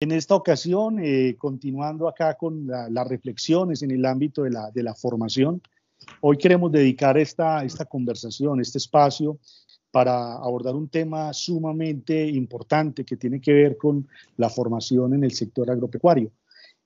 En esta ocasión, eh, continuando acá con las reflexiones en el ámbito de la, de la, formación, hoy queremos dedicar esta, esta conversación, este espacio, para abordar un tema sumamente importante que tiene que ver con la formación en el sector agropecuario.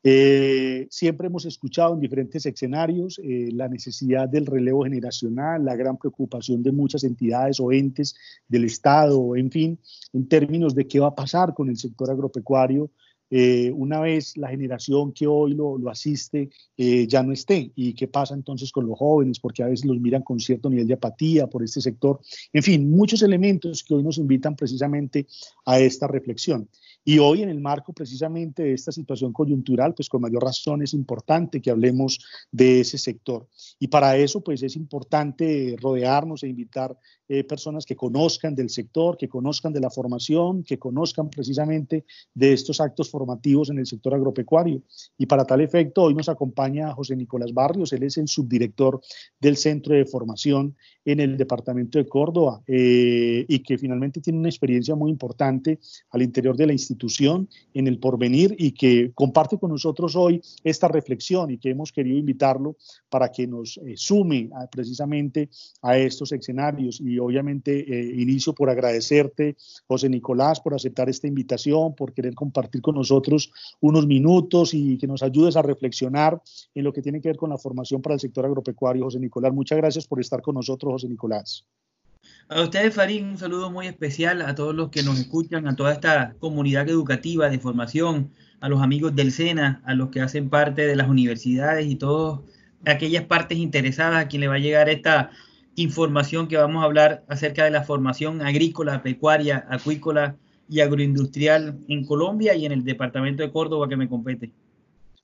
Eh, siempre hemos escuchado en diferentes escenarios eh, la necesidad del relevo generacional, la gran preocupación de muchas entidades o entes del Estado, en fin, en términos de qué va a pasar con el sector agropecuario eh, una vez la generación que hoy lo, asiste ya no esté. ¿Y qué pasa entonces con los jóvenes? Porque a veces los miran con cierto nivel de apatía por este sector. En fin, muchos elementos que hoy nos invitan precisamente a esta reflexión. Y hoy en el marco precisamente de esta situación coyuntural, pues con mayor razón es importante que hablemos de ese sector. Y para eso pues es importante rodearnos e invitar eh, personas que conozcan del sector, que conozcan de la formación, que conozcan precisamente de estos actos formativos en el sector agropecuario. Y para tal efecto, hoy nos acompaña José Nicolás Barrios, él es el subdirector del Centro de Formación en el departamento de Córdoba eh, y que finalmente tiene una experiencia muy importante al interior de la institución en el porvenir y que comparte con nosotros hoy esta reflexión y que hemos querido invitarlo para que nos eh, sume precisamente a estos escenarios y obviamente eh, inicio por agradecerte, José Nicolás, por aceptar esta invitación, por querer compartir con nosotros unos minutos y que nos ayudes a reflexionar en lo que tiene que ver con la formación para el sector agropecuario. José Nicolás, muchas gracias por estar con nosotros, José Nicolás. A ustedes, Farid, un saludo muy especial a todos los que nos escuchan, a toda esta comunidad educativa de formación, a los amigos del SENA, a los que hacen parte de las universidades y todas aquellas partes interesadas a quien le va a llegar esta información que vamos a hablar acerca de la formación agrícola, pecuaria, acuícola y agroindustrial en Colombia y en el departamento de Córdoba que me compete.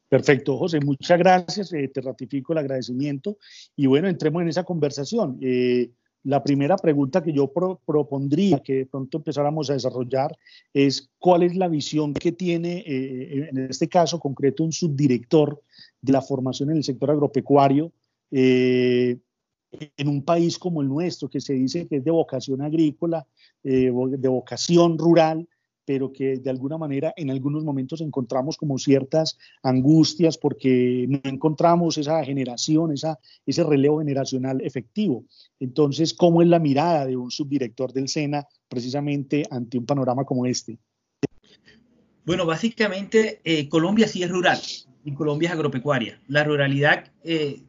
Perfecto, José, muchas gracias, eh, te ratifico el agradecimiento y bueno, entremos en esa conversación. Eh, la primera pregunta que yo propondría que de pronto empezáramos a desarrollar es cuál es la visión que tiene, eh, en este caso concreto, un subdirector de la formación en el sector agropecuario en un país como el nuestro, que se dice que es de vocación agrícola, eh, de vocación rural, pero que de alguna manera en algunos momentos encontramos como ciertas angustias porque no encontramos esa generación, esa, ese relevo generacional efectivo. Entonces, ¿cómo es la mirada de un subdirector del SENA precisamente ante un panorama como este? Bueno, básicamente eh, Colombia sí es rural y Colombia es agropecuaria. La ruralidad eh,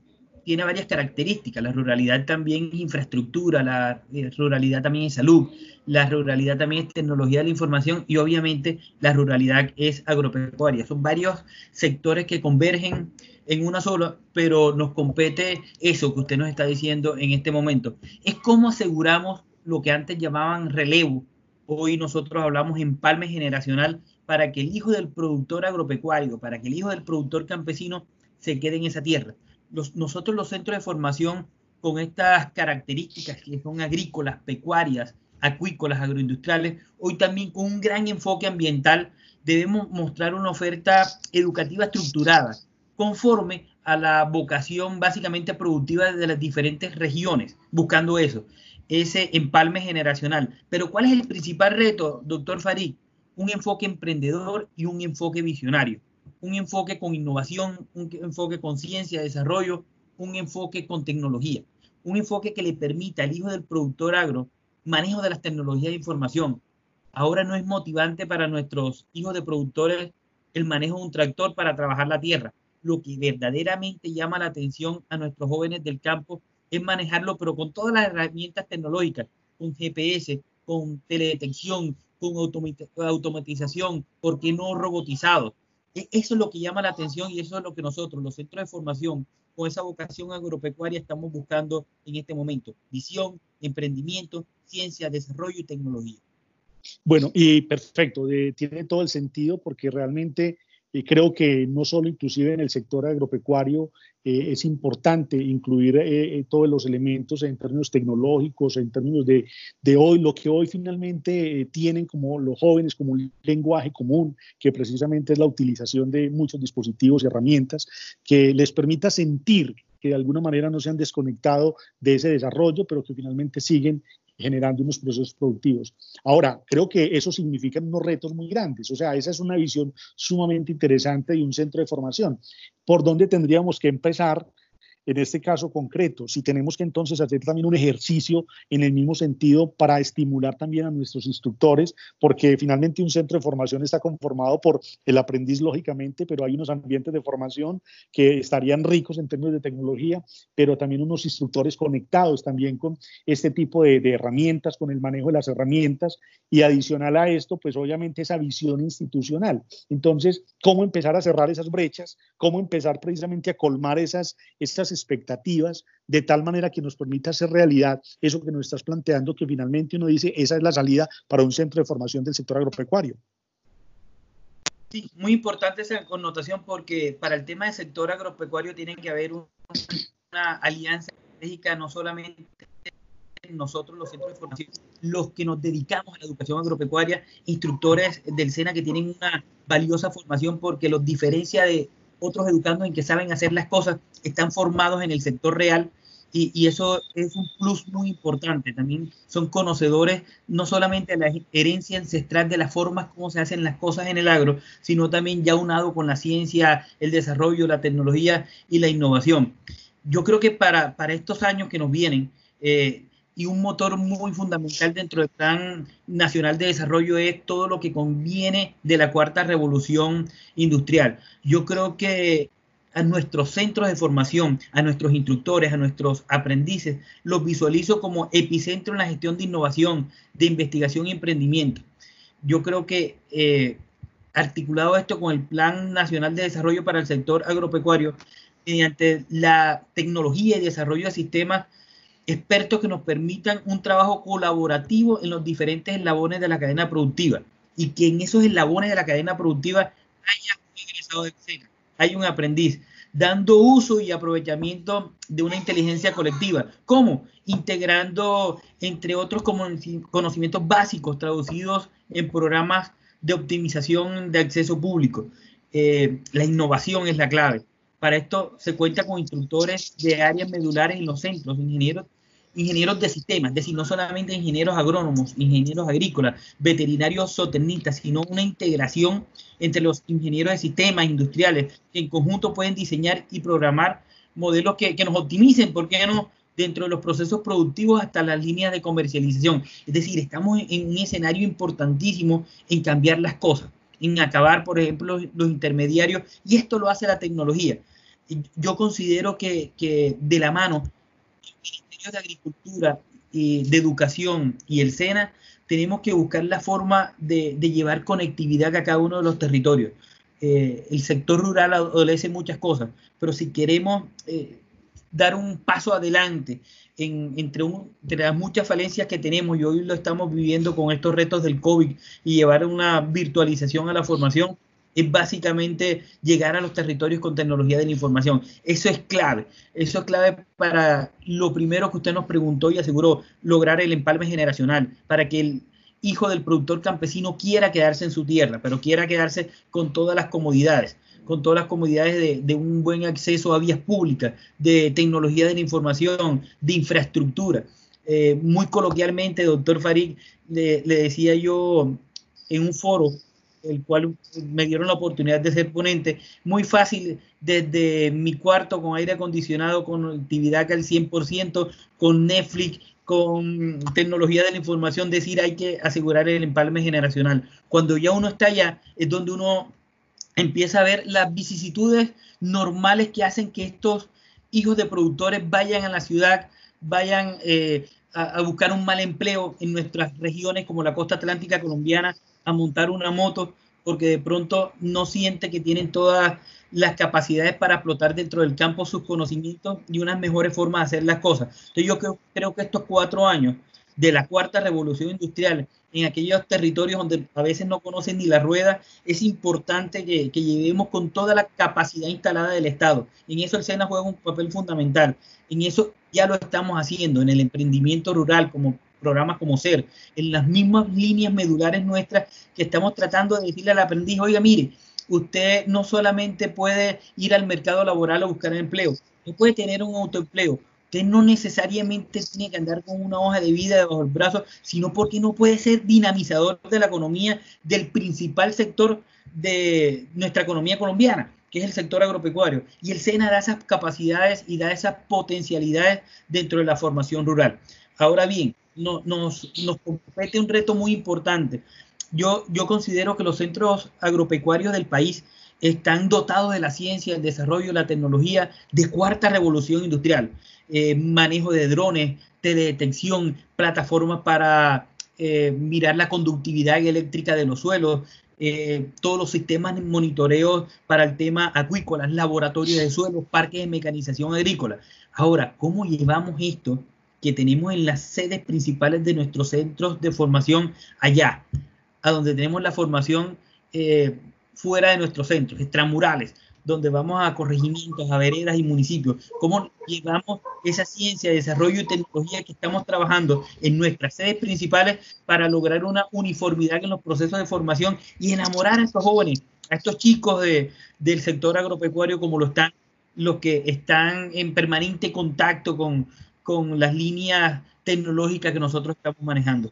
tiene varias características. La ruralidad también es infraestructura, la eh, ruralidad también es salud, la ruralidad también es tecnología de la información y obviamente la ruralidad es agropecuaria. Son varios sectores que convergen en una sola, pero nos compete eso que usted nos está diciendo en este momento. Es cómo aseguramos lo que antes llamaban relevo. Hoy nosotros hablamos empalme generacional para que el hijo del productor agropecuario, para que el hijo del productor campesino se quede en esa tierra nosotros los centros de formación con estas características que son agrícolas, pecuarias, acuícolas, agroindustriales, hoy también con un gran enfoque ambiental, debemos mostrar una oferta educativa estructurada, conforme a la vocación básicamente productiva de las diferentes regiones, buscando eso, ese empalme generacional. Pero ¿cuál es el principal reto, doctor Farid? Un enfoque emprendedor y un enfoque visionario un enfoque con innovación, un enfoque con ciencia, desarrollo, un enfoque con tecnología, un enfoque que le permita al hijo del productor agro manejo de las tecnologías de información. Ahora no es motivante para nuestros hijos de productores el manejo de un tractor para trabajar la tierra. Lo que verdaderamente llama la atención a nuestros jóvenes del campo es manejarlo, pero con todas las herramientas tecnológicas, con GPS, con teledetección, con automatización, ¿por qué no robotizado? E, eso es lo que llama la atención y eso es lo que nosotros, los centros de formación, con esa vocación agropecuaria, estamos buscando en este momento. Visión, emprendimiento, ciencia, desarrollo y tecnología. Bueno, y perfecto, tiene todo el sentido porque realmente y creo que no solo inclusive en el sector agropecuario eh, es importante incluir eh, eh, todos los elementos en términos tecnológicos, en términos de, de hoy, lo que hoy finalmente tienen como los jóvenes como un lenguaje común, que precisamente es la utilización de muchos dispositivos y herramientas que les permita sentir que de alguna manera no se han desconectado de ese desarrollo, pero que finalmente siguen generando unos procesos productivos. Ahora, creo que eso significa unos retos muy grandes, o sea, esa es una visión sumamente interesante y un centro de formación. ¿Por dónde tendríamos que empezar? En este caso concreto, si tenemos que entonces hacer también un ejercicio en el mismo sentido para estimular también a nuestros instructores, porque finalmente un centro de formación está conformado por el aprendiz, lógicamente, pero hay unos ambientes de formación que estarían ricos en términos de tecnología, pero también unos instructores conectados también con este tipo de, de herramientas, con el manejo de las herramientas y adicional a esto, pues obviamente esa visión institucional. Entonces, ¿cómo empezar a cerrar esas brechas? ¿Cómo empezar precisamente a colmar esas, esas expectativas de tal manera que nos permita hacer realidad eso que nos estás planteando, que finalmente uno dice, esa es la salida para un centro de formación del sector agropecuario. Sí, muy importante esa connotación porque para el tema del sector agropecuario tiene que haber una alianza estratégica no solamente nosotros los centros de formación, los que nos dedicamos a la educación agropecuaria, instructores del SENA que tienen una valiosa formación porque los diferencia de otros educandos en que saben hacer las cosas, están formados en el sector real y, y, eso es un plus muy importante. También son conocedores no solamente de la herencia ancestral de las formas como se hacen las cosas en el agro, sino también ya unado con la ciencia, el desarrollo, la tecnología y la innovación. Yo creo que para, para estos años que nos vienen, eh, y un motor muy fundamental dentro del Plan Nacional de Desarrollo es todo lo que conviene de la cuarta revolución industrial. Yo creo que a nuestros centros de formación, a nuestros instructores, a nuestros aprendices, los visualizo como epicentro en la gestión de innovación, de investigación y emprendimiento. Yo creo que eh, articulado esto con el Plan Nacional de Desarrollo para el sector agropecuario, mediante la tecnología y desarrollo de sistemas expertos que nos permitan un trabajo colaborativo en los diferentes eslabones de la cadena productiva y que en esos eslabones de la cadena productiva haya un egresado de escena, hay un aprendiz, dando uso y aprovechamiento de una inteligencia colectiva. ¿Cómo? Integrando, entre otros, conocimientos básicos traducidos en programas de optimización de acceso público. Eh, la innovación es la clave. Para esto se cuenta con instructores de áreas medulares en los centros, ingenieros ingenieros de sistemas, es decir, no solamente ingenieros agrónomos, ingenieros agrícolas, veterinarios zootecnistas, sino una integración entre los ingenieros de sistemas industriales que en conjunto pueden diseñar y programar modelos que, nos optimicen, ¿por qué no? dentro de los procesos productivos hasta las líneas de comercialización. Es decir, estamos en un escenario importantísimo en cambiar las cosas, en acabar, por ejemplo, los intermediarios, y esto lo hace la tecnología. Yo considero que, que de la mano de Agricultura, y de Educación y el SENA, tenemos que buscar la forma de, llevar conectividad a cada uno de los territorios. Eh, el sector rural adolece muchas cosas, pero si queremos eh, dar un paso adelante entre, entre, las muchas falencias que tenemos y hoy lo estamos viviendo con estos retos del COVID y llevar una virtualización a la formación, es básicamente llegar a los territorios con tecnología de la información. Eso es clave. Eso es clave para lo primero que usted nos preguntó y aseguró, lograr el empalme generacional, para que el hijo del productor campesino quiera quedarse en su tierra, pero quiera quedarse con todas las comodidades con todas las comodidades de, un buen acceso a vías públicas, de tecnología de la información, de infraestructura. Eh, muy coloquialmente, doctor Farid, le decía yo en un foro el cual me dieron la oportunidad de ser ponente. Muy fácil desde mi cuarto con aire acondicionado, con actividad al 100%, con Netflix, con tecnología de la información, decir hay que asegurar el empalme generacional. Cuando ya uno está allá, es donde uno empieza a ver las vicisitudes normales que hacen que estos hijos de productores vayan a la ciudad, vayan eh, a buscar un mal empleo en nuestras regiones como la costa atlántica colombiana, a montar una moto porque de pronto no siente que tienen todas las capacidades para explotar dentro del campo sus conocimientos y unas mejores formas de hacer las cosas. Entonces yo creo, que estos cuatro años de la cuarta revolución industrial en aquellos territorios donde a veces no conocen ni la rueda, es importante que, que, llevemos con toda la capacidad instalada del Estado. En eso el SENA juega un papel fundamental. En eso ya lo estamos haciendo, en el emprendimiento rural, como programas como SER, en las mismas líneas medulares nuestras que estamos tratando de decirle al aprendiz, oiga, mire, usted no solamente puede ir al mercado laboral a buscar empleo, usted puede tener un autoempleo, Usted no necesariamente tiene que andar con una hoja de vida debajo del brazo, sino porque no puede ser dinamizador de la economía del principal sector de nuestra economía colombiana, que es el sector agropecuario. Y el SENA da esas capacidades y da esas potencialidades dentro de la formación rural. Ahora bien, nos, nos compete un reto muy importante. Yo, yo considero que los centros agropecuarios del país están dotados de la ciencia, el desarrollo, la tecnología de cuarta revolución industrial. Eh, manejo de drones, teledetección, plataformas para eh, mirar la conductividad eléctrica de los suelos, eh, todos los sistemas de monitoreo para el tema acuícolas, laboratorios de suelos, parques de mecanización agrícola. Ahora, ¿cómo llevamos esto que tenemos en las sedes principales de nuestros centros de formación allá, a donde tenemos la formación fuera de nuestros centros, extramurales? donde vamos a corregimientos, a veredas y municipios, cómo llevamos esa ciencia, desarrollo y tecnología que estamos trabajando en nuestras sedes principales para lograr una uniformidad en los procesos de formación y enamorar a estos jóvenes, a estos chicos de, del sector agropecuario como lo están los que están en permanente contacto con, con las líneas tecnológicas que nosotros estamos manejando.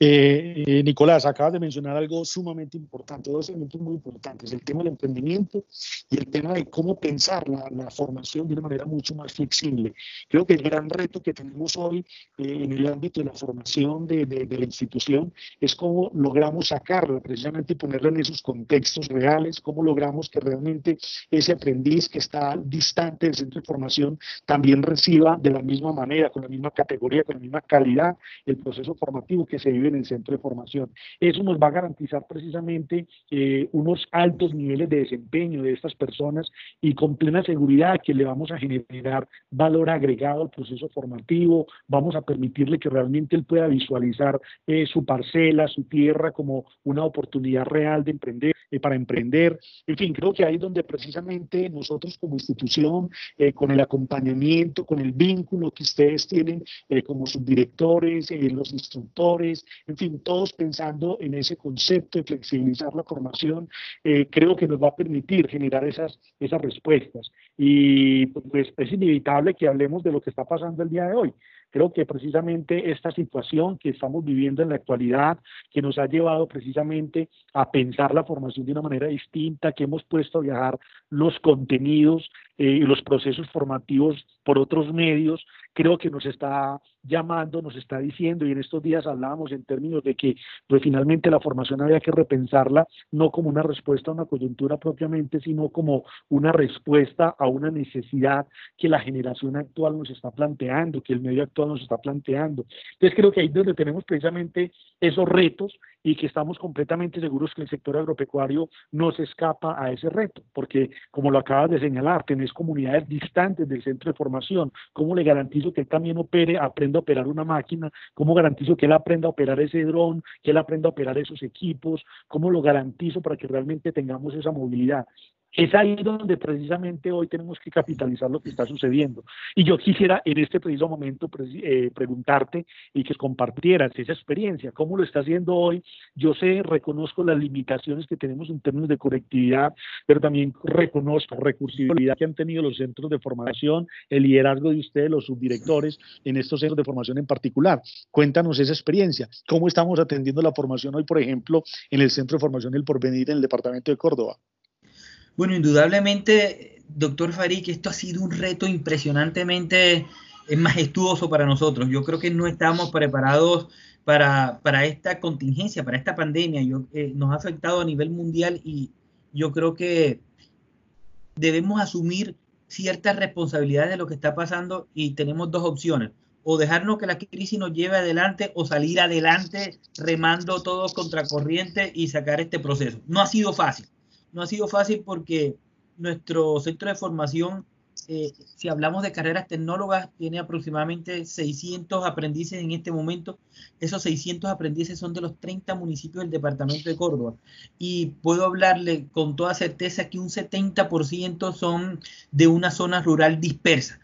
Eh, eh, Nicolás, acabas de mencionar algo sumamente importante, dos elementos muy importantes, el tema del emprendimiento y el tema de cómo pensar la, formación de una manera mucho más flexible. Creo que el gran reto que tenemos hoy eh, en el ámbito de la formación de, la institución es cómo logramos sacarla precisamente ponerla en esos contextos reales, cómo logramos que realmente ese aprendiz que está distante del centro de formación también reciba de la misma manera, con la misma categoría, con la misma calidad el proceso formativo que se vive en el centro de formación. Eso nos va a garantizar precisamente eh, unos altos niveles de desempeño de estas personas y con plena seguridad que le vamos a generar valor agregado al proceso formativo, vamos a permitirle que realmente él pueda visualizar eh, su parcela, su tierra como una oportunidad real de emprender, eh, para emprender. En fin, creo que ahí es donde precisamente nosotros como institución, con el acompañamiento, con el vínculo que ustedes tienen como subdirectores, los instructores, en fin, todos pensando en ese concepto de flexibilizar la formación, eh, creo que nos va a permitir generar esas, esas respuestas. Y pues es inevitable que hablemos de lo que está pasando el día de hoy. Creo que precisamente esta situación que estamos viviendo en la actualidad, que nos ha llevado precisamente a pensar la formación de una manera distinta, que hemos puesto a viajar los contenidos eh, y los procesos formativos por otros medios, creo que nos está llamando, nos está diciendo, y en estos días hablábamos en términos de que pues finalmente la formación había que repensarla no como una respuesta a una coyuntura propiamente, sino como una respuesta a una necesidad que la generación actual nos está planteando, que el medio actual nos está planteando. Entonces creo que ahí es donde tenemos precisamente esos retos y que estamos completamente seguros que el sector agropecuario no se escapa a ese reto, porque como lo acabas de señalar, tenés comunidades distantes del centro de formación, ¿cómo le garantizo que él también opere, aprenda a operar una máquina? ¿Cómo garantizo que él aprenda a operar ese dron, que él aprenda a operar esos equipos? ¿Cómo lo garantizo para que realmente tengamos esa movilidad? Es ahí donde precisamente hoy tenemos que capitalizar lo que está sucediendo. Y yo quisiera en este preciso momento eh, preguntarte y que compartieras esa experiencia, cómo lo está haciendo hoy. Yo sé, reconozco las limitaciones que tenemos en términos de conectividad, pero también reconozco recursividad que han tenido los centros de formación, el liderazgo de ustedes, los subdirectores, en estos centros de formación en particular. Cuéntanos esa experiencia. ¿Cómo estamos atendiendo la formación hoy, por ejemplo, en el Centro de Formación del Porvenir en el departamento de Córdoba? Bueno, indudablemente, doctor Farik, esto ha sido un reto impresionantemente eh, majestuoso para nosotros. Yo creo que no estamos preparados para, esta contingencia, para esta pandemia. Yo, eh, nos ha afectado a nivel mundial y yo creo que debemos asumir ciertas responsabilidades de lo que está pasando y tenemos dos opciones. O dejarnos que la crisis nos lleve adelante o salir adelante remando todos contra corriente y sacar este proceso. No ha sido fácil no ha sido fácil porque nuestro centro de formación, eh, si hablamos de carreras tecnólogas, tiene aproximadamente 600 aprendices en este momento. Esos 600 aprendices son de los 30 municipios del departamento de Córdoba. Y puedo hablarle con toda certeza que un 70% son de una zona rural dispersa.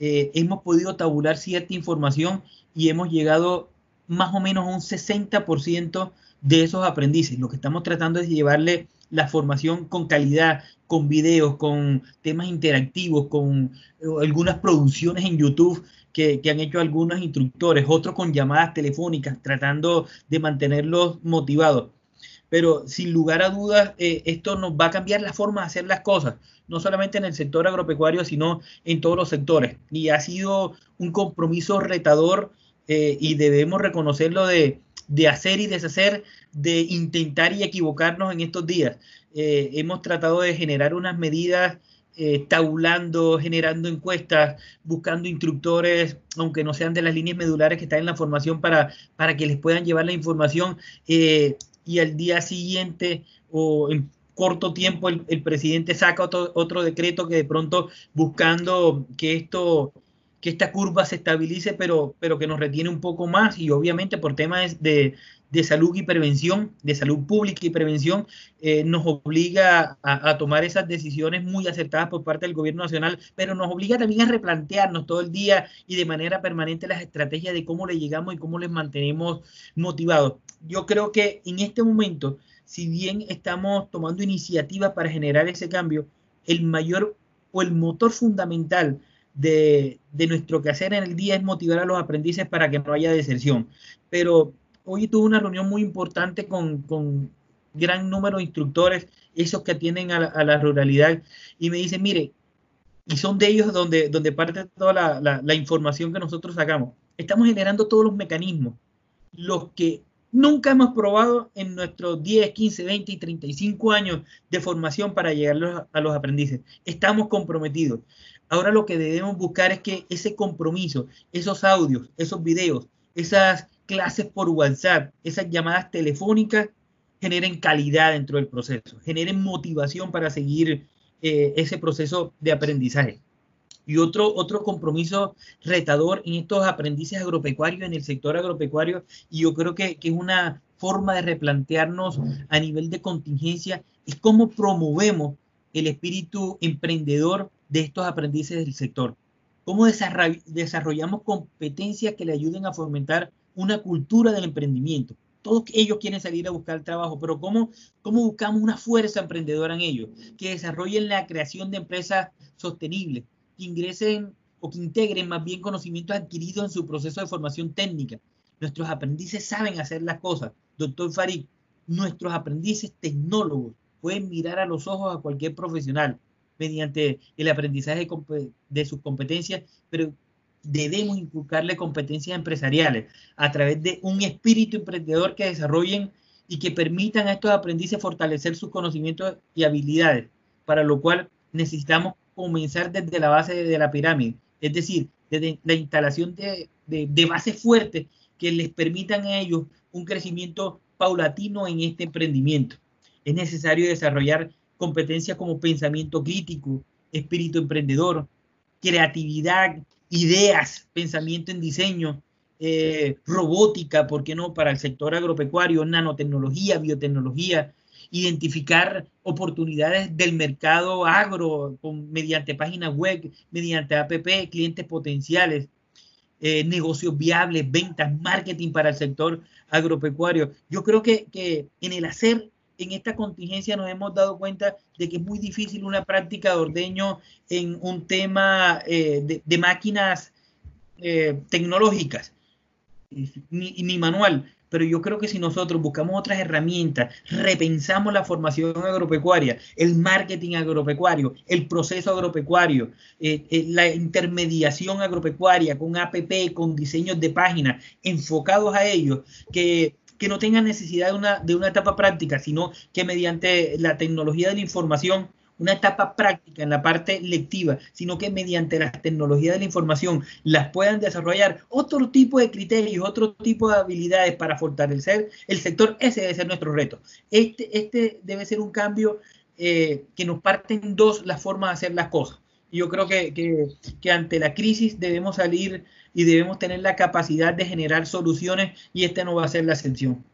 Eh, hemos podido tabular cierta información y hemos llegado más o menos un 60% de esos aprendices. Lo que estamos tratando es llevarle la formación con calidad, con videos, con temas interactivos, con eh, algunas producciones en YouTube que, han hecho algunos instructores, otros con llamadas telefónicas, tratando de mantenerlos motivados. Pero sin lugar a dudas, eh, esto nos va a cambiar la forma de hacer las cosas, no solamente en el sector agropecuario, sino en todos los sectores. Y ha sido un compromiso retador eh, y debemos reconocerlo de, de hacer y deshacer, de intentar y equivocarnos en estos días. Eh, hemos tratado de generar unas medidas eh, generando encuestas, buscando instructores, aunque no sean de las líneas medulares que están en la formación, para, para que les puedan llevar la información eh, y al día siguiente o en corto tiempo el, presidente saca otro, otro decreto que de pronto buscando que esto que esta curva se estabilice, pero, pero que nos retiene un poco más y obviamente por temas de, de salud y prevención, de salud pública y prevención, eh, nos obliga a, tomar esas decisiones muy acertadas por parte del gobierno nacional, pero nos obliga también a replantearnos todo el día y de manera permanente las estrategias de cómo le llegamos y cómo les mantenemos motivados. Yo creo que en este momento, si bien estamos tomando iniciativas para generar ese cambio, el mayor o el motor fundamental de, nuestro quehacer en el día es motivar a los aprendices para que no haya deserción. Pero hoy tuve una reunión muy importante con, gran número de instructores, esos que atienden a la, ruralidad, y me dicen, mire, y son de ellos donde, donde parte toda la, la, información que nosotros sacamos. Estamos generando todos los mecanismos, los que nunca hemos probado en nuestros 10, 15, 20 y 35 años de formación para llegar a los aprendices. Estamos comprometidos. Ahora lo que debemos buscar es que ese compromiso, esos audios, esos videos, esas clases por WhatsApp, esas llamadas telefónicas generen calidad dentro del proceso, generen motivación para seguir eh, ese proceso de aprendizaje. Y otro, otro compromiso retador en estos aprendices agropecuarios, en el sector agropecuario, y yo creo que, que es una forma de replantearnos a nivel de contingencia, es cómo promovemos el espíritu emprendedor de estos aprendices del sector. ¿Cómo desarrollamos competencias que le ayuden a fomentar una cultura del emprendimiento? Todos ellos quieren salir a buscar trabajo, pero ¿cómo, cómo buscamos una fuerza emprendedora en ellos? Que desarrollen la creación de empresas sostenibles, que ingresen o que integren más bien conocimientos adquiridos en su proceso de formación técnica. Nuestros aprendices saben hacer las cosas. Doctor Farid, nuestros aprendices tecnólogos pueden mirar a los ojos a cualquier profesional mediante el aprendizaje de sus competencias, pero debemos inculcarle competencias empresariales a través de un espíritu emprendedor que desarrollen y que permitan a estos aprendices fortalecer sus conocimientos y habilidades, para lo cual necesitamos comenzar desde la base de la pirámide, es decir, desde la instalación de, de bases fuertes que les permitan a ellos un crecimiento paulatino en este emprendimiento. Es necesario desarrollar competencias como pensamiento crítico, espíritu emprendedor, creatividad, ideas, pensamiento en diseño, eh, robótica, ¿por qué no? Para el sector agropecuario, nanotecnología, biotecnología, identificar oportunidades del mercado agro mediante páginas web, mediante APP, clientes potenciales, eh, negocios viables, ventas, marketing para el sector agropecuario. Yo creo que, que en el hacer en esta contingencia nos hemos dado cuenta de que es muy difícil una práctica de ordeño en un tema eh, de, máquinas eh, tecnológicas, ni, ni, manual. Pero yo creo que si nosotros buscamos otras herramientas, repensamos la formación agropecuaria, el marketing agropecuario, el proceso agropecuario, eh, la intermediación agropecuaria con APP, con diseños de páginas enfocados a ellos, que que no tengan necesidad de una, de una etapa práctica, sino que mediante la tecnología de la información, una etapa práctica en la parte lectiva, sino que mediante la tecnología de la información las puedan desarrollar otro tipo de criterios, otro tipo de habilidades para fortalecer el sector, ese debe ser nuestro reto. Este, este debe ser un cambio eh, que nos parten dos las formas de hacer las cosas. Yo creo que, que ante la crisis debemos salir y debemos tener la capacidad de generar soluciones y esta no va a ser la excepción.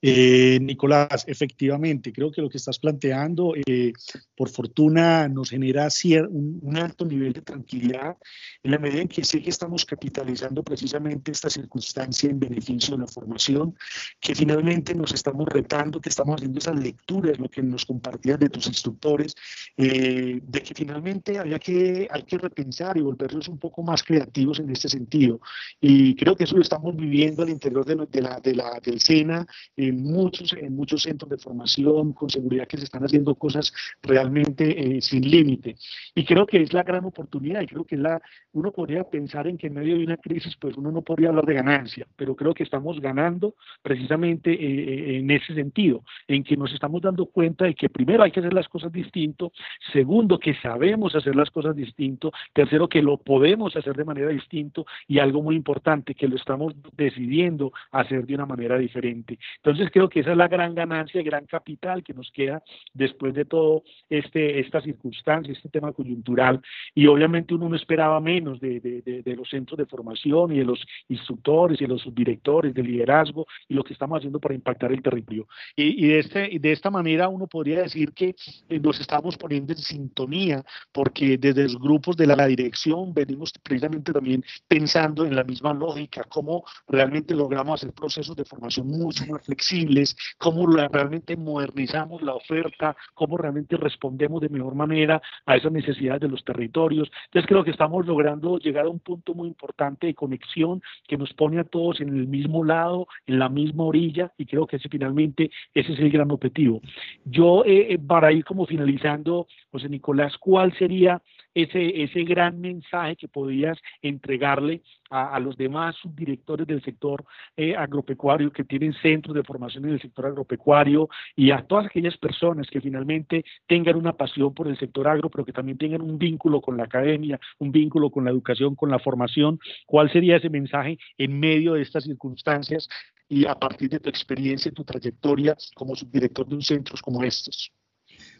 Eh, Nicolás, efectivamente, creo que lo que estás planteando, eh, por fortuna, nos genera un, un, alto nivel de tranquilidad en la medida en que sí que estamos capitalizando precisamente esta circunstancia en beneficio de la formación, que finalmente nos estamos retando, que estamos haciendo esas lecturas, lo que nos compartías de tus instructores, eh, de que finalmente había que, hay que repensar y volvernos un poco más creativos en este sentido. Y creo que eso lo estamos viviendo al interior de, de la, de la, del SENA en muchos, en muchos centros de formación con seguridad que se están haciendo cosas realmente eh, sin límite. Y creo que es la gran oportunidad y creo que la, uno podría pensar en que en medio de una crisis pues uno no podría hablar de ganancia, pero creo que estamos ganando precisamente eh, eh, en ese sentido, en que nos estamos dando cuenta de que primero hay que hacer las cosas distinto, segundo que sabemos hacer las cosas distinto, tercero que lo podemos hacer de manera distinto y algo muy importante que lo estamos decidiendo hacer de una manera diferente. Entonces creo que esa es la gran ganancia, el gran capital que nos queda después de todo este, esta circunstancia, este tema coyuntural. Y obviamente uno no esperaba menos de, de, los centros de formación y de los instructores y de los subdirectores de liderazgo y lo que estamos haciendo para impactar el territorio. Y, y de, este, de esta manera uno podría decir que eh, nos estamos poniendo en sintonía porque desde los grupos de la dirección venimos precisamente también pensando en la misma lógica, cómo realmente logramos hacer procesos de formación mucho más flexibles, cómo realmente modernizamos la oferta, cómo realmente respondemos de mejor manera a esas necesidades de los territorios. Entonces creo que estamos logrando llegar a un punto muy importante de conexión que nos pone a todos en el mismo lado, en la misma orilla y creo que ese finalmente ese es el gran objetivo. Yo eh, eh, para ir como finalizando, José Nicolás, ¿cuál sería ese, ese gran mensaje que podías entregarle a, los demás subdirectores del sector eh, agropecuario que tienen centros de formación en el sector agropecuario y a todas aquellas personas que finalmente tengan una pasión por el sector agro, pero que también tengan un vínculo con la academia, un vínculo con la educación, con la formación. ¿Cuál sería ese mensaje en medio de estas circunstancias y a partir de tu experiencia, tu trayectoria como subdirector de un centro como estos?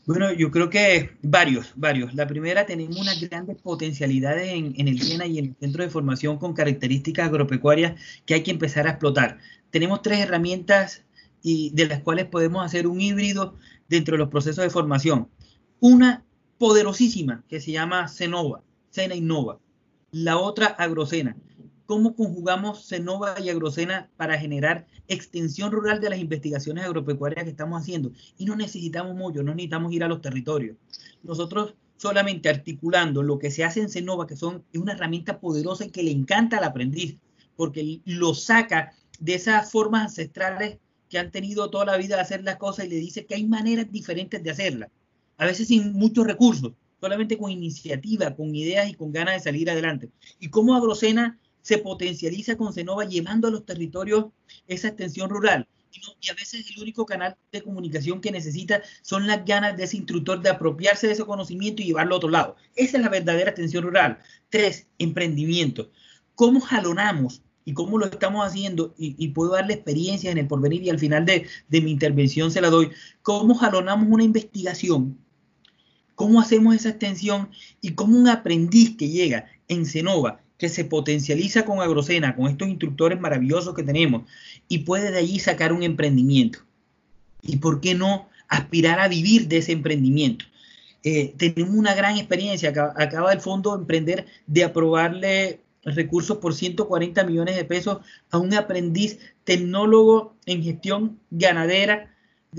Bueno, yo creo que varios, varios. La primera, tenemos unas grandes potencialidades en, el SENA y en el centro de formación con características agropecuarias que hay que empezar a explotar. Tenemos tres herramientas y de las cuales podemos hacer un híbrido dentro de los procesos de formación. Una poderosísima que se llama Cenova, Sena Innova. La otra, Agrocena cómo conjugamos Cenova y Agrocena para generar extensión rural de las investigaciones agropecuarias que estamos haciendo. Y no necesitamos mucho, no necesitamos ir a los territorios. Nosotros solamente articulando lo que se hace en Cenova, que es una herramienta poderosa y que le encanta al aprendiz, porque lo saca de esas formas ancestrales que han tenido toda la vida de hacer las cosas y le dice que hay maneras diferentes de hacerlas, a veces sin muchos recursos, solamente con iniciativa, con ideas y con ganas de salir adelante. Y cómo Agrocena se potencializa con Cenova llevando a los territorios esa extensión rural. Y, a veces el único canal de comunicación que necesita son las ganas de ese instructor de apropiarse de ese conocimiento y llevarlo a otro lado. Esa es la verdadera extensión rural. Tres, emprendimiento. ¿Cómo jalonamos y cómo lo estamos haciendo, y, puedo darle experiencia en el porvenir y al final de, de, mi intervención se la doy, cómo jalonamos una investigación, cómo hacemos esa extensión y cómo un aprendiz que llega en Cenova que se potencializa con Agrocena, con estos instructores maravillosos que tenemos, y puede de allí sacar un emprendimiento. ¿Y por qué no aspirar a vivir de ese emprendimiento? Eh, tenemos una gran experiencia. Acaba, el fondo emprender de aprobarle recursos por 140 millones de pesos a un aprendiz tecnólogo en gestión ganadera,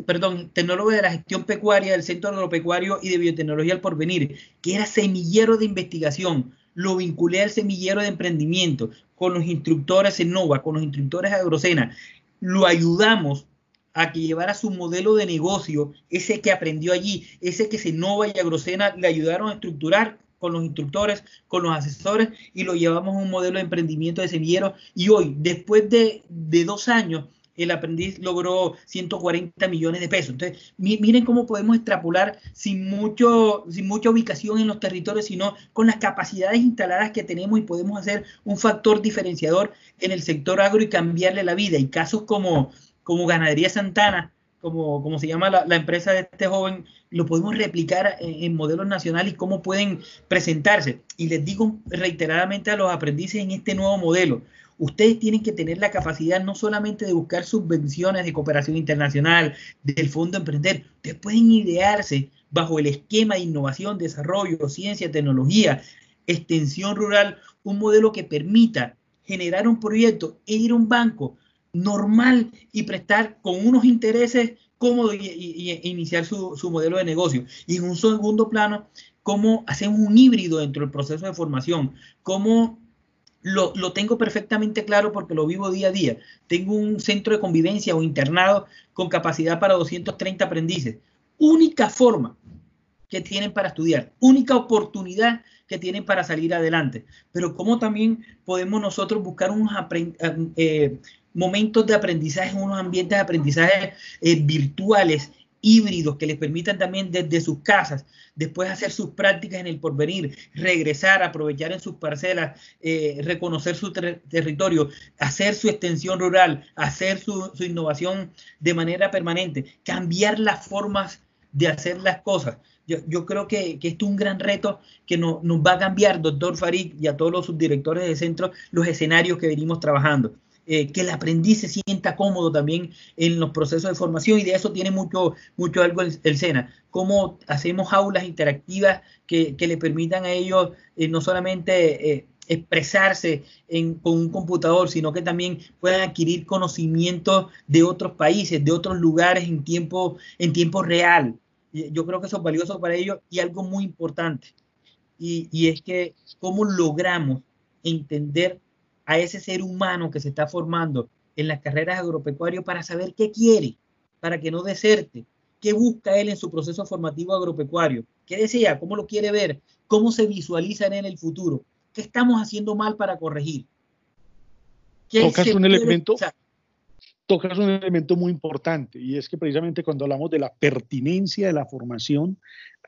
perdón, tecnólogo de la gestión pecuaria del Centro Agropecuario y de Biotecnología al Porvenir, que era semillero de investigación, lo vinculé al semillero de emprendimiento con los instructores en Nova, con los instructores Agrocena. Lo ayudamos a que llevara su modelo de negocio, ese que aprendió allí, ese que Senova y Agrocena le ayudaron a estructurar con los instructores, con los asesores y lo llevamos a un modelo de emprendimiento de semillero. Y hoy, después de, de dos años, el aprendiz logró 140 millones de pesos. Entonces, miren cómo podemos extrapolar sin, mucho, sin mucha ubicación en los territorios, sino con las capacidades instaladas que tenemos y podemos hacer un factor diferenciador en el sector agro y cambiarle la vida. Y casos como, como Ganadería Santana, como, como se llama la, empresa de este joven, lo podemos replicar en, en, modelos nacionales y cómo pueden presentarse. Y les digo reiteradamente a los aprendices en este nuevo modelo, ustedes tienen que tener la capacidad no solamente de buscar subvenciones de cooperación internacional, del Fondo Emprender, ustedes pueden idearse bajo el esquema de innovación, desarrollo, ciencia, tecnología, extensión rural, un modelo que permita generar un proyecto e ir a un banco normal y prestar con unos intereses cómodos y, iniciar su, su, modelo de negocio. Y en un segundo plano, cómo hacemos un híbrido dentro del proceso de formación, cómo lo, lo, tengo perfectamente claro porque lo vivo día a día. Tengo un centro de convivencia o internado con capacidad para 230 aprendices. Única forma que tienen para estudiar, única oportunidad que tienen para salir adelante. Pero cómo también podemos nosotros buscar unos eh, momentos de aprendizaje, unos ambientes de aprendizaje eh, virtuales, híbridos, que les permitan también desde sus casas, después hacer sus prácticas en el porvenir, regresar, aprovechar en sus parcelas, eh, reconocer su territorio, hacer su extensión rural, hacer su, innovación de manera permanente, cambiar las formas de hacer las cosas. Yo, creo que, esto es un gran reto que nos va a cambiar, doctor Farid, y a todos los subdirectores de centro, los escenarios que venimos trabajando. Eh, que el aprendiz se sienta cómodo también en los procesos de formación y de eso tiene mucho, mucho algo el, SENA. Cómo hacemos aulas interactivas que, le permitan a ellos eh, no solamente eh, expresarse con un computador, sino que también puedan adquirir conocimientos de otros países, de otros lugares en tiempo, en tiempo real. Yo creo que eso es valioso para ellos y algo muy importante. Y, y es que cómo logramos entender a ese ser humano que se está formando en las carreras agropecuarias para saber qué quiere, para que no deserte, qué busca él en su proceso formativo agropecuario, qué desea, cómo lo quiere ver, cómo se visualiza en el futuro, qué estamos haciendo mal para corregir. Tocas un elemento, tocas un elemento muy importante y es que precisamente cuando hablamos de la pertinencia de la formación,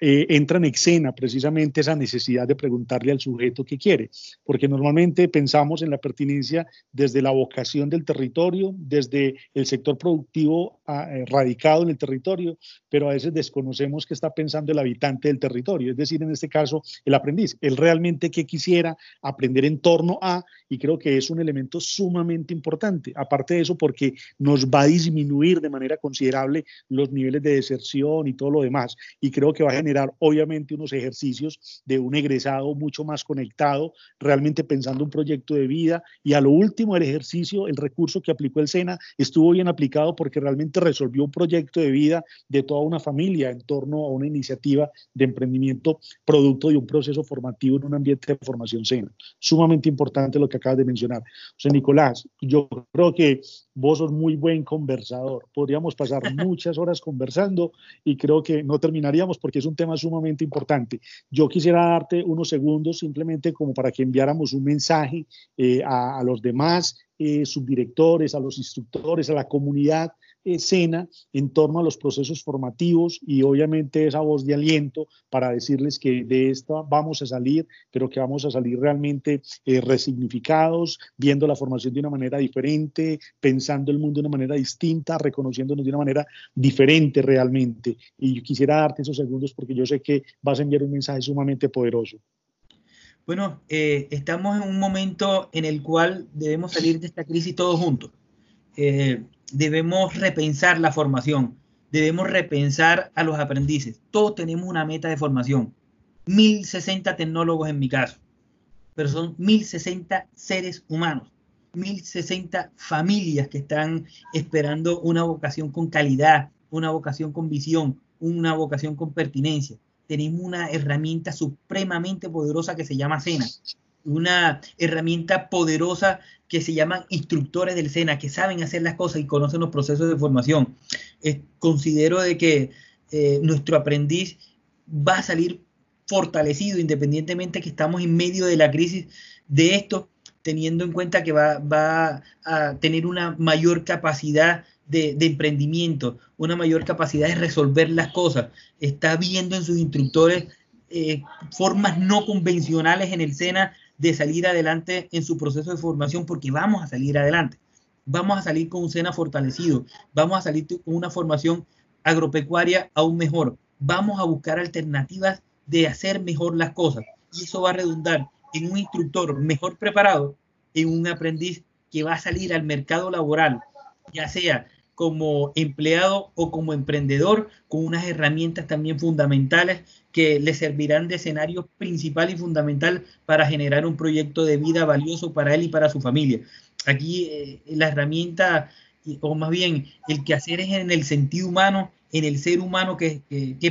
eh, entra en escena precisamente esa necesidad de preguntarle al sujeto qué quiere, porque normalmente pensamos en la pertinencia desde la vocación del territorio, desde el sector productivo ah, eh, radicado en el territorio, pero a veces desconocemos qué está pensando el habitante del territorio, es decir, en este caso, el aprendiz, él realmente qué quisiera aprender en torno a, y creo que es un elemento sumamente importante, aparte de eso, porque nos va a disminuir de manera considerable los niveles de deserción y todo lo demás, y creo que va a generar obviamente unos ejercicios de un egresado mucho más conectado, realmente pensando un proyecto de vida y a lo último el ejercicio, el recurso que aplicó el SENA estuvo bien aplicado porque realmente resolvió un proyecto de vida de toda una familia en torno a una iniciativa de emprendimiento producto de un proceso formativo en un ambiente de formación SENA. Sumamente importante lo que acabas de mencionar. José Nicolás, yo creo que vos sos muy buen conversador. Podríamos pasar muchas horas conversando y creo que no terminaríamos porque es un tema sumamente importante. Yo quisiera darte unos segundos simplemente como para que enviáramos un mensaje eh, a, los demás eh, subdirectores, a los instructores, a la comunidad escena en torno a los procesos formativos y obviamente esa voz de aliento para decirles que de esta vamos a salir, pero que vamos a salir realmente eh, resignificados, viendo la formación de una manera diferente, pensando el mundo de una manera distinta, reconociéndonos de una manera diferente realmente. Y quisiera darte esos segundos porque yo sé que vas a enviar un mensaje sumamente poderoso. Bueno, eh, estamos en un momento en el cual debemos salir de esta crisis todos juntos. Eh, debemos repensar la formación, debemos repensar a los aprendices. Todos tenemos una meta de formación. 1060 tecnólogos en mi caso, pero son 1060 seres humanos, 1060 familias que están esperando una vocación con calidad, una vocación con visión, una vocación con pertinencia. Tenemos una herramienta supremamente poderosa que se llama Cena, una herramienta poderosa que se llaman instructores del SENA, que saben hacer las cosas y conocen los procesos de formación. considero de que eh, nuestro aprendiz va a salir fortalecido independientemente que estamos en medio de la crisis de esto, teniendo en cuenta que va, a tener una mayor capacidad de, emprendimiento, una mayor capacidad de resolver las cosas. Está viendo en sus instructores eh, formas no convencionales en el SENA de salir adelante en su proceso de formación porque vamos a salir adelante. Vamos a salir con un SENA fortalecido, vamos a salir con una formación agropecuaria aún mejor. Vamos a buscar alternativas de hacer mejor las cosas y eso va a redundar en un instructor mejor preparado, en un aprendiz que va a salir al mercado laboral, ya sea como empleado o como emprendedor, con unas herramientas también fundamentales que le servirán de escenario principal y fundamental para generar un proyecto de vida valioso para él y para su familia. Aquí eh, la herramienta, o más bien el quehacer es en el sentido humano, en el ser humano que,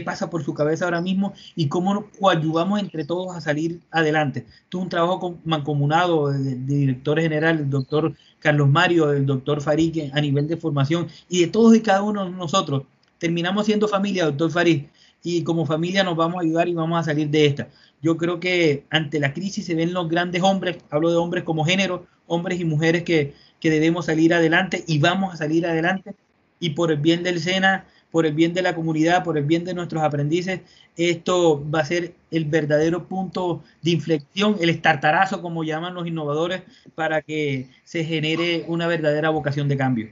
pasa por su cabeza ahora mismo y cómo ayudamos entre todos a salir adelante. Esto es un trabajo mancomunado de, director general, el doctor Carlos Mario, el doctor Farid a nivel de formación y de todos y cada uno de nosotros. Terminamos siendo familia, doctor Farid, y como familia nos vamos a ayudar y vamos a salir de esta. Yo creo que ante la crisis se ven los grandes hombres, hablo de hombres como género, hombres y mujeres que, que debemos salir adelante y vamos a salir adelante y por el bien del SENA por el bien de la comunidad, por el bien de nuestros aprendices, esto va a ser el verdadero punto de inflexión, el estartarazo, como llaman los innovadores, para que se genere una verdadera vocación de cambio.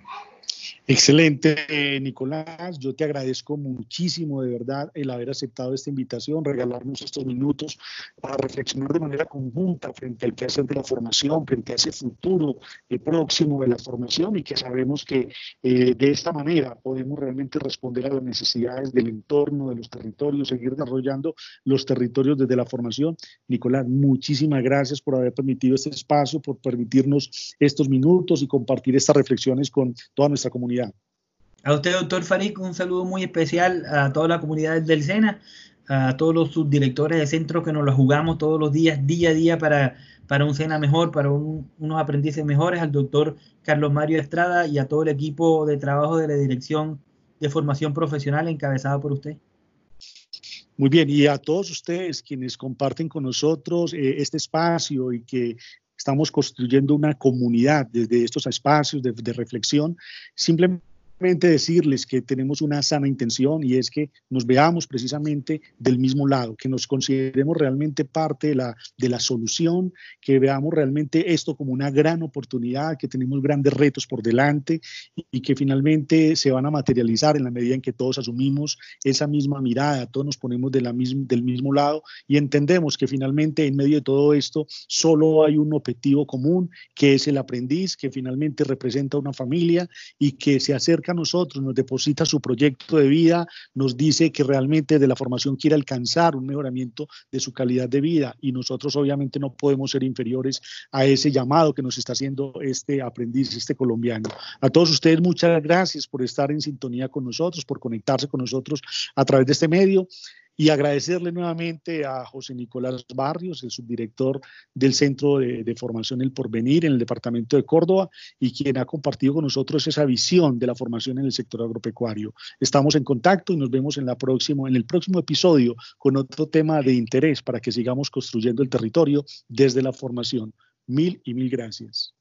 Excelente, Nicolás. Yo te agradezco muchísimo, de verdad, el haber aceptado esta invitación, regalarnos estos minutos para reflexionar de manera conjunta frente al quehacer de la formación, frente a ese futuro eh, próximo de la formación y que sabemos que eh, de esta manera podemos realmente responder a las necesidades del entorno, de los territorios, seguir desarrollando los territorios desde la formación. Nicolás, muchísimas gracias por haber permitido este espacio, por permitirnos estos minutos y compartir estas reflexiones con toda nuestra comunidad. A usted, doctor Farid, un saludo muy especial a toda la comunidad del SENA, a todos los subdirectores de centro que nos lo jugamos todos los días, día a día, para, para un SENA mejor, para unos aprendices mejores, al doctor Carlos Mario Estrada y a todo el equipo de trabajo de la Dirección de Formación Profesional encabezada por usted. Muy bien, y a todos ustedes quienes comparten con nosotros eh, este espacio y que estamos construyendo una comunidad desde estos espacios de, de reflexión, simplemente decirles que tenemos una sana intención y es que nos veamos precisamente del mismo lado, que nos consideremos realmente parte de la, de la solución, que veamos realmente esto como una gran oportunidad, que tenemos grandes retos por delante y, que finalmente se van a materializar en la medida en que todos asumimos esa misma mirada, todos nos ponemos de la del mismo lado y entendemos que finalmente en medio de todo esto solo hay un objetivo común, que es el aprendiz, que finalmente representa una familia y que se acerca nosotros, nos deposita su proyecto de vida, nos dice que realmente de la formación quiere alcanzar un mejoramiento de su calidad de vida y nosotros obviamente no podemos ser inferiores a ese llamado que nos está haciendo este aprendiz, este colombiano. A todos ustedes muchas gracias por estar en sintonía con nosotros, por conectarse con nosotros a través de este medio y agradecerle nuevamente a José Nicolás Barrios, el subdirector del Centro de, Formación El Porvenir en el departamento de Córdoba y quien ha compartido con nosotros esa visión de la formación en el sector agropecuario. Estamos en contacto y nos vemos en, el próximo episodio con otro tema de interés para que sigamos construyendo el territorio desde la formación. Mil y mil gracias.